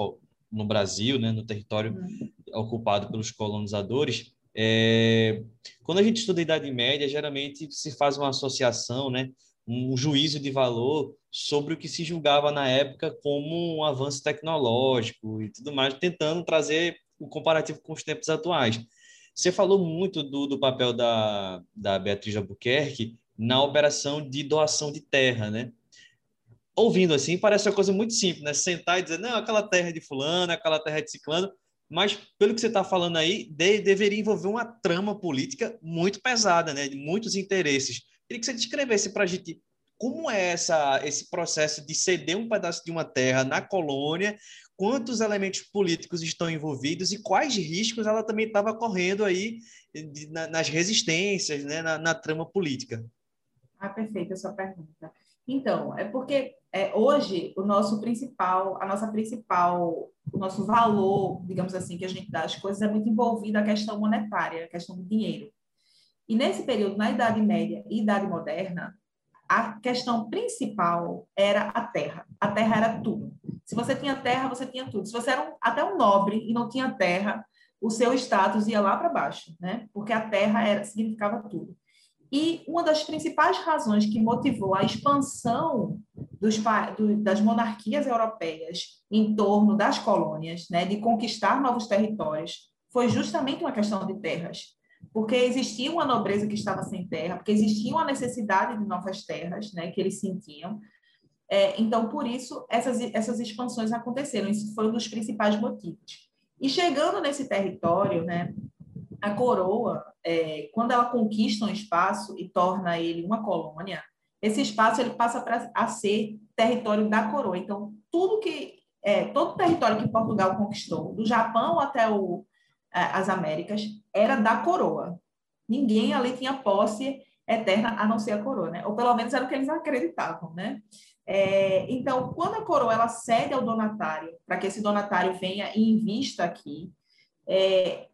no Brasil, né, no território uhum. ocupado pelos colonizadores. É, quando a gente estuda a Idade Média, geralmente se faz uma associação, né, um juízo de valor sobre o que se julgava na época como um avanço tecnológico e tudo mais, tentando trazer o comparativo com os tempos atuais. Você falou muito do, do papel da, da Beatriz Albuquerque na operação de doação de terra, né? Ouvindo assim, parece uma coisa muito simples, né? Sentar e dizer, não, aquela terra é de fulano, aquela terra é de ciclano, mas pelo que você está falando aí, de, deveria envolver uma trama política muito pesada, né? De muitos interesses. Queria que você descrevesse para a gente como é essa, esse processo de ceder um pedaço de uma terra na colônia, quantos elementos políticos estão envolvidos e quais riscos ela também estava correndo aí nas resistências, né, na, na, trama política. Ah, perfeita a sua pergunta. Então, é porque é, hoje o nosso principal, a nossa principal, o nosso valor, digamos assim, que a gente dá às coisas é muito envolvido a questão monetária, a questão do dinheiro. E nesse período, na Idade Média e Idade Moderna, a questão principal era a terra. A terra era tudo. Se você tinha terra, você tinha tudo. Se você era um, até um nobre e não tinha terra, o seu status ia lá para baixo, né? Porque a terra era, significava tudo. E uma das principais razões que motivou a expansão dos, do, das monarquias europeias em torno das colônias, né, de conquistar novos territórios, foi justamente uma questão de terras porque existia uma nobreza que estava sem terra, porque existia uma necessidade de novas terras, né, que eles sentiam. É, então, por isso, essas, essas expansões aconteceram. Isso foi um dos principais motivos. E chegando nesse território, né, a coroa, é, quando ela conquista um espaço e torna ele uma colônia, esse espaço ele passa pra, a ser território da coroa. Então, tudo que é, todo o território que Portugal conquistou, do Japão até o, as Américas, era da coroa. Ninguém ali tinha posse eterna a não ser a coroa, né? Ou pelo menos era o que eles acreditavam, né? É, então, quando a coroa ela cede ao donatário para que esse donatário venha e invista aqui, é,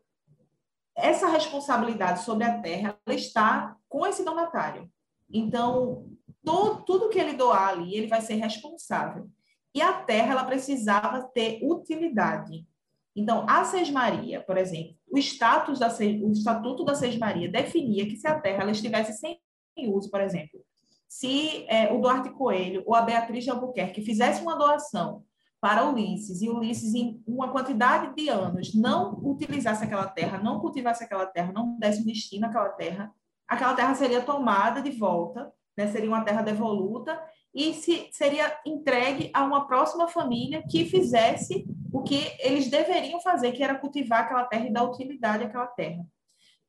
essa responsabilidade sobre a terra está com esse donatário. Então, to, tudo que ele doar ali, ele vai ser responsável. E a terra ela precisava ter utilidade. Então, a Sesmaria, por exemplo, o status da o estatuto da Sesmaria definia que se a terra ela estivesse sem uso, por exemplo, se é, o Duarte Coelho ou a Beatriz de Albuquerque fizesse uma doação para Ulisses e Ulisses em uma quantidade de anos não utilizasse aquela terra, não cultivasse aquela terra, não desse destino àquela terra, aquela terra seria tomada de volta, né, seria uma terra devoluta e se, seria entregue a uma próxima família que fizesse o que eles deveriam fazer, que era cultivar aquela terra e dar utilidade àquela terra.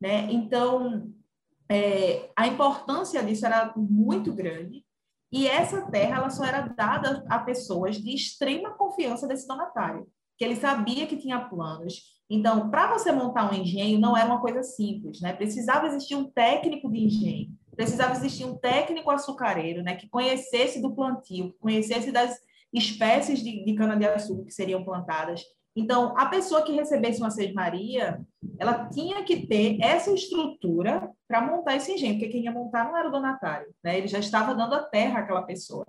Né? Então, é, a importância disso era muito grande, e essa terra ela só era dada a pessoas de extrema confiança desse donatário, que ele sabia que tinha planos. Então, para você montar um engenho, não era uma coisa simples, né? Precisava existir um técnico de engenho, precisava existir um técnico açucareiro, né? Que conhecesse do plantio, que conhecesse das espécies de, de cana-de-açúcar que seriam plantadas. Então, a pessoa que recebesse uma sede-maria, ela tinha que ter essa estrutura para montar esse engenho, porque quem ia montar não era o donatário, né? Ele já estava dando a terra àquela pessoa.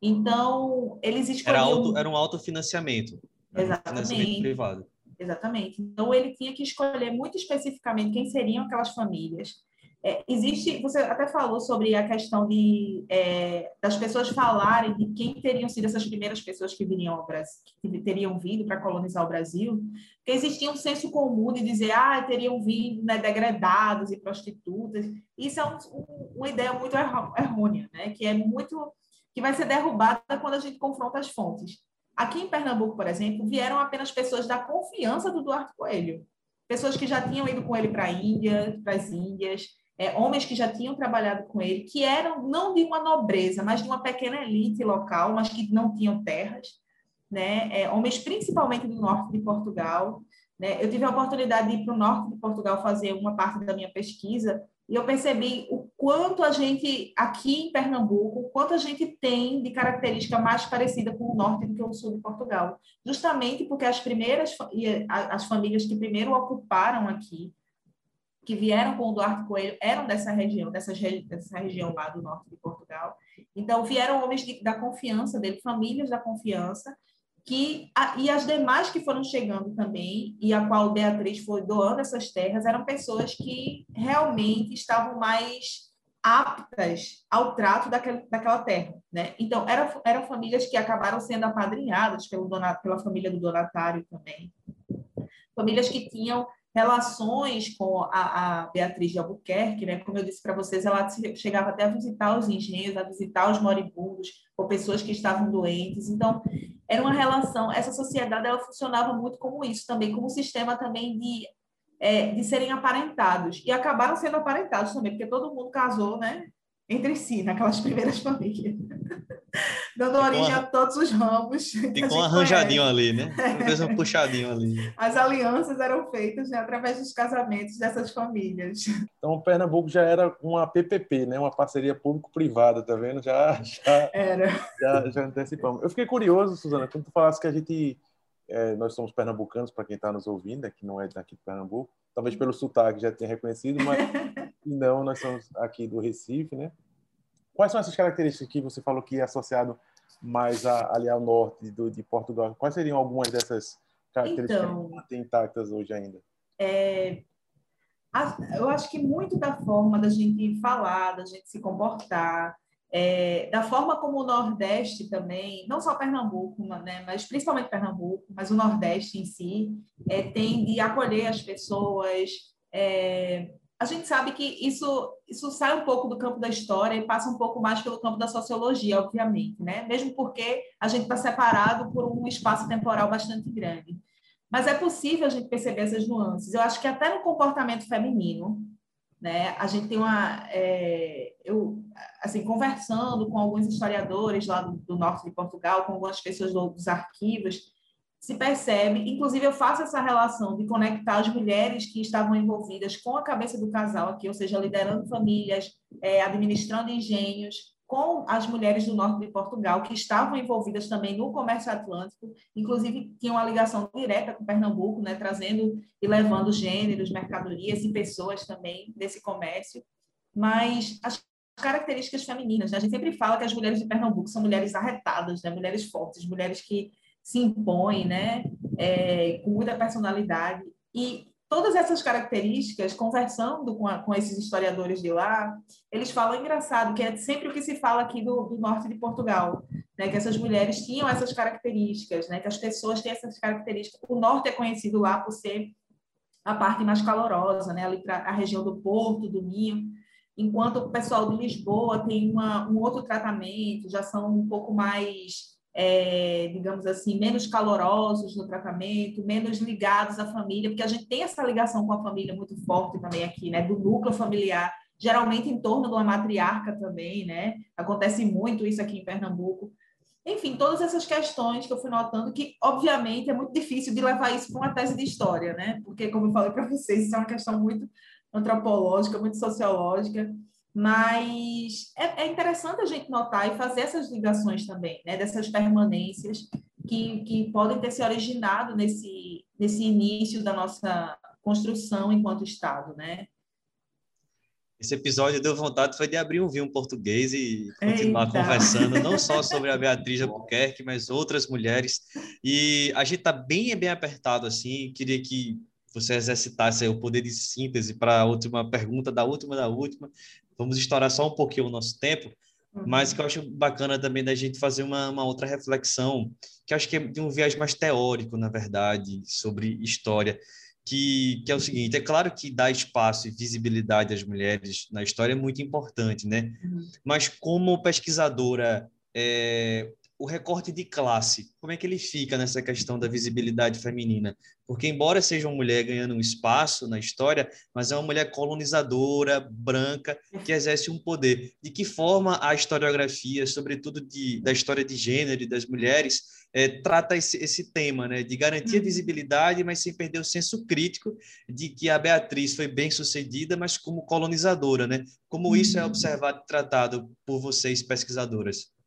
Então, eles escolhiam... Era, auto, era um autofinanciamento. Né? Exatamente. Financiamento privado. Exatamente. Então, ele tinha que escolher muito especificamente quem seriam aquelas famílias, é, existe, você até falou sobre a questão de, é, das pessoas falarem de quem teriam sido essas primeiras pessoas que viriam ao Brasil, que teriam vindo para colonizar o Brasil, porque existia um senso comum de dizer, ah, teriam vindo né, degradados e prostitutas. Isso é um, um, uma ideia muito errônea, né, que é muito que vai ser derrubada quando a gente confronta as fontes. Aqui em Pernambuco, por exemplo, vieram apenas pessoas da confiança do Duarte Coelho, pessoas que já tinham ido com ele para a Índia, para as Índias, é, homens que já tinham trabalhado com ele, que eram não de uma nobreza, mas de uma pequena elite local, mas que não tinham terras, né? É, homens principalmente do norte de Portugal. Né? Eu tive a oportunidade de ir para o norte de Portugal fazer uma parte da minha pesquisa, e eu percebi o quanto a gente, aqui em Pernambuco, o quanto a gente tem de característica mais parecida com o norte do que o sul de Portugal. Justamente porque as primeiras, as famílias que primeiro ocuparam aqui, que vieram com o Duarte Coelho, eram dessa região, dessa, dessa região lá do norte de Portugal. Então, vieram homens de, da confiança dele, famílias da confiança, que e as demais que foram chegando também e a qual Beatriz foi doando essas terras eram pessoas que realmente estavam mais aptas ao trato daquela, daquela terra, né? Então eram, eram famílias que acabaram sendo apadrinhadas pelo donat, pela família do donatário também, famílias que tinham relações com a, a Beatriz de Albuquerque, né? Como eu disse para vocês, ela chegava até a visitar os engenhos, a visitar os moribundos, ou pessoas que estavam doentes. Então, era uma relação. Essa sociedade ela funcionava muito como isso também, como um sistema também de é, de serem aparentados e acabaram sendo aparentados também, porque todo mundo casou, né? Entre si, naquelas primeiras famílias dando origem a todos os ramos. Ficou um arranjadinho ali, né? Fez um puxadinho ali. As alianças eram feitas né, através dos casamentos dessas famílias. Então, o Pernambuco já era uma PPP, né? Uma parceria público-privada, tá vendo? Já, já, era. Já, já antecipamos. Eu fiquei curioso, Suzana, quando tu falasse que a gente... É, nós somos pernambucanos, para quem está nos ouvindo, que não é daqui de Pernambuco. Talvez pelo sotaque já tenha reconhecido, mas não, nós somos aqui do Recife, né? Quais são essas características que você falou que é associado mais a, ali ao norte do, de Portugal? Quais seriam algumas dessas características então, que mantêm intactas hoje ainda? É, eu acho que muito da forma da gente falar, da gente se comportar, é, da forma como o Nordeste também, não só Pernambuco, né, mas principalmente Pernambuco, mas o Nordeste em si, é, tem de acolher as pessoas, é, a gente sabe que isso, isso sai um pouco do campo da história e passa um pouco mais pelo campo da sociologia, obviamente, né? Mesmo porque a gente está separado por um espaço temporal bastante grande. Mas é possível a gente perceber essas nuances. Eu acho que até no comportamento feminino, né? A gente tem uma, é, eu, assim, conversando com alguns historiadores lá do, do norte de Portugal, com algumas pessoas do, dos arquivos, se percebe, inclusive eu faço essa relação de conectar as mulheres que estavam envolvidas com a cabeça do casal aqui, ou seja, liderando famílias, é, administrando engenhos, com as mulheres do norte de Portugal, que estavam envolvidas também no comércio atlântico, inclusive tinham uma ligação direta com Pernambuco, né, trazendo e levando gêneros, mercadorias e pessoas também desse comércio. Mas as características femininas, né? a gente sempre fala que as mulheres de Pernambuco são mulheres arretadas, né? mulheres fortes, mulheres que se impõe, né? É, com muita personalidade. E todas essas características, conversando com, a, com esses historiadores de lá, eles falam engraçado, que é sempre o que se fala aqui do, do norte de Portugal, né? que essas mulheres tinham essas características, né? que as pessoas têm essas características. O norte é conhecido lá por ser a parte mais calorosa, né? ali para a região do Porto, do Minho, enquanto o pessoal de Lisboa tem uma, um outro tratamento, já são um pouco mais é, digamos assim, menos calorosos no tratamento, menos ligados à família, porque a gente tem essa ligação com a família muito forte também aqui, né, do núcleo familiar, geralmente em torno de uma matriarca também, né, acontece muito isso aqui em Pernambuco. Enfim, todas essas questões que eu fui notando, que obviamente é muito difícil de levar isso para uma tese de história, né, porque, como eu falei para vocês, isso é uma questão muito antropológica, muito sociológica, mas é, é, interessante a gente notar e fazer essas ligações também, né, dessas permanências que, que podem ter se originado nesse, nesse início da nossa construção enquanto Estado, né? Esse episódio deu vontade foi de abrir um vinho português e continuar Eita. conversando, não só sobre a Beatriz Albuquerque, mas outras mulheres. E a gente está bem, bem apertado, assim, queria que você exercitasse o poder de síntese para a última pergunta, da última da última, vamos estourar só um pouquinho o nosso tempo, uhum. mas que eu acho bacana também da gente fazer uma, uma outra reflexão, que acho que é de um viés mais teórico, na verdade, sobre história, que, que é o seguinte, é claro que dar espaço e visibilidade às mulheres na história é muito importante, né? Uhum. Mas como pesquisadora é, o recorte de classe, como é que ele fica nessa questão da visibilidade feminina? Porque, embora seja uma mulher ganhando um espaço na história, mas é uma mulher colonizadora, branca, que exerce um poder. De que forma a historiografia, sobretudo de, da história de gênero e das mulheres, é, trata esse, esse tema, né? de garantir a uhum. visibilidade, mas sem perder o senso crítico de que a Beatriz foi bem sucedida, mas como colonizadora? Né? Como isso é uhum. observado e tratado por vocês, pesquisadoras?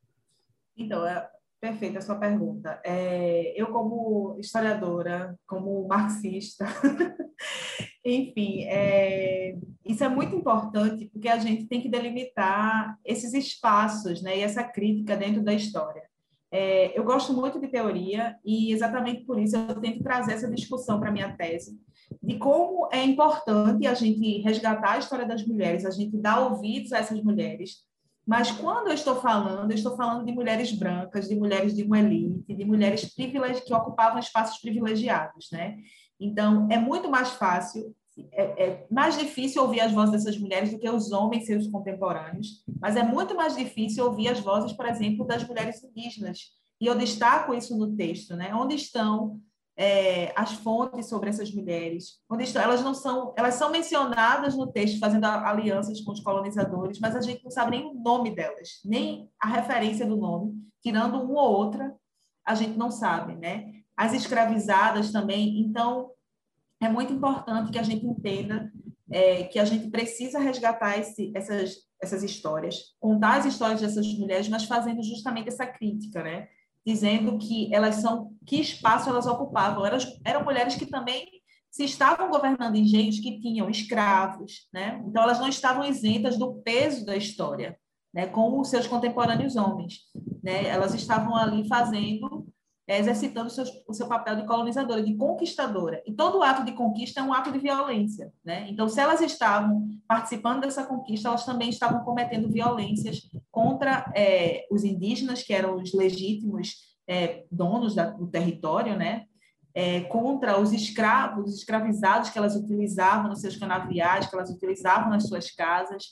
Então, é perfeita a sua pergunta. É, eu, como historiadora, como marxista, enfim, é, isso é muito importante porque a gente tem que delimitar esses espaços né, e essa crítica dentro da história. É, eu gosto muito de teoria e exatamente por isso eu tento trazer essa discussão para minha tese de como é importante a gente resgatar a história das mulheres, a gente dar ouvidos a essas mulheres, mas quando eu estou falando, eu estou falando de mulheres brancas, de mulheres de uma elite, de mulheres que ocupavam espaços privilegiados, né? Então, é muito mais fácil, é, é, mais difícil ouvir as vozes dessas mulheres do que os homens seus contemporâneos, mas é muito mais difícil ouvir as vozes, por exemplo, das mulheres indígenas. E eu destaco isso no texto, né? Onde estão é, as fontes sobre essas mulheres, onde estão, elas não são, elas são mencionadas no texto fazendo alianças com os colonizadores, mas a gente não sabe nem o nome delas, nem a referência do nome, tirando uma ou outra, a gente não sabe, né? As escravizadas também, então é muito importante que a gente entenda é, que a gente precisa resgatar esse, essas, essas histórias, contar as histórias dessas mulheres, mas fazendo justamente essa crítica, né? Dizendo que elas são que espaço elas ocupavam. Elas, eram mulheres que também se estavam governando engenhos que tinham escravos, né? Então elas não estavam isentas do peso da história, né? Como os seus contemporâneos homens, né? Elas estavam ali fazendo é, exercitando o seu, o seu papel de colonizadora, de conquistadora. E todo ato de conquista é um ato de violência. Né? Então, se elas estavam participando dessa conquista, elas também estavam cometendo violências contra é, os indígenas, que eram os legítimos é, donos da, do território, né? É, contra os escravos, os escravizados que elas utilizavam nos seus canaviais, que elas utilizavam nas suas casas.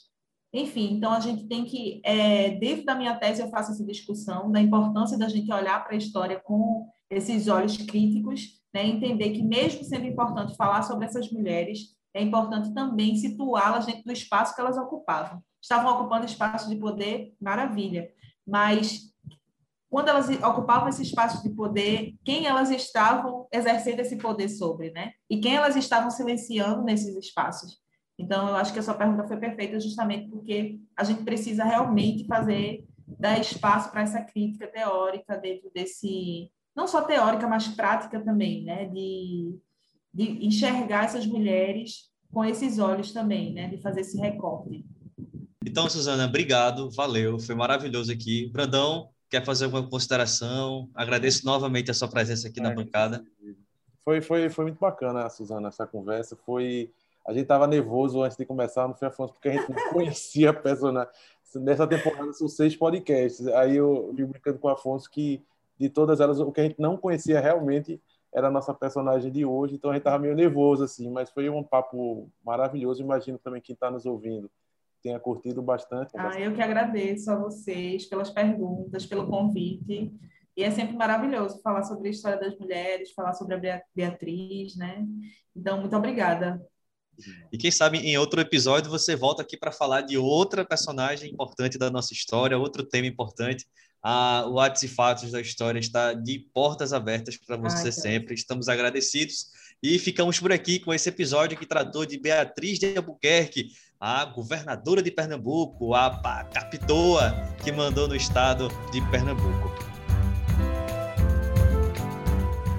Enfim, então a gente tem que, é, dentro da minha tese, eu faço essa discussão da importância da gente olhar para a história com esses olhos críticos, né, entender que, mesmo sendo importante falar sobre essas mulheres, é importante também situá-las dentro do espaço que elas ocupavam. Estavam ocupando espaços de poder, maravilha, mas quando elas ocupavam esse espaço de poder, quem elas estavam exercendo esse poder sobre, né? E quem elas estavam silenciando nesses espaços. Então, eu acho que a sua pergunta foi perfeita justamente porque a gente precisa realmente fazer, dar espaço para essa crítica teórica dentro desse, não só teórica, mas prática também, né? De, de enxergar essas mulheres com esses olhos também, né? De fazer esse recorte. Então, Suzana, obrigado, valeu, foi maravilhoso aqui. Brandão, quer fazer alguma consideração? Agradeço novamente a sua presença aqui é, na bancada. Foi, foi, foi muito bacana, Suzana, essa conversa. Foi a gente estava nervoso antes de começar no Fê Afonso, porque a gente não conhecia a personagem. Nessa temporada são seis podcasts. Aí eu vi brincando com o Afonso que de todas elas, o que a gente não conhecia realmente era a nossa personagem de hoje, então a gente estava meio nervoso, assim, mas foi um papo maravilhoso. Imagino também quem está nos ouvindo tenha curtido bastante. Ah, eu que agradeço a vocês pelas perguntas, pelo convite. E é sempre maravilhoso falar sobre a história das mulheres, falar sobre a Beatriz, né? Então, muito obrigada e quem sabe em outro episódio você volta aqui para falar de outra personagem importante da nossa história, outro tema importante. Ah, o Atos e Fatos da História está de portas abertas para você Ai, sempre. Estamos agradecidos e ficamos por aqui com esse episódio que tratou de Beatriz de Albuquerque, a governadora de Pernambuco, a capitoa que mandou no estado de Pernambuco.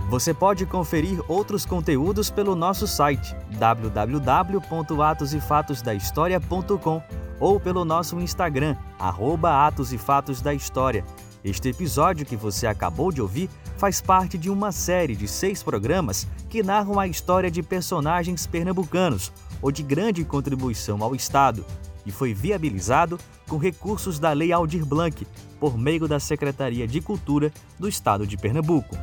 Você pode conferir outros conteúdos pelo nosso site www.atosefatosdahistoria.com ou pelo nosso Instagram, arroba Atos e Fatos da História. Este episódio que você acabou de ouvir faz parte de uma série de seis programas que narram a história de personagens pernambucanos ou de grande contribuição ao Estado e foi viabilizado com recursos da Lei Aldir Blanc, por meio da Secretaria de Cultura do Estado de Pernambuco.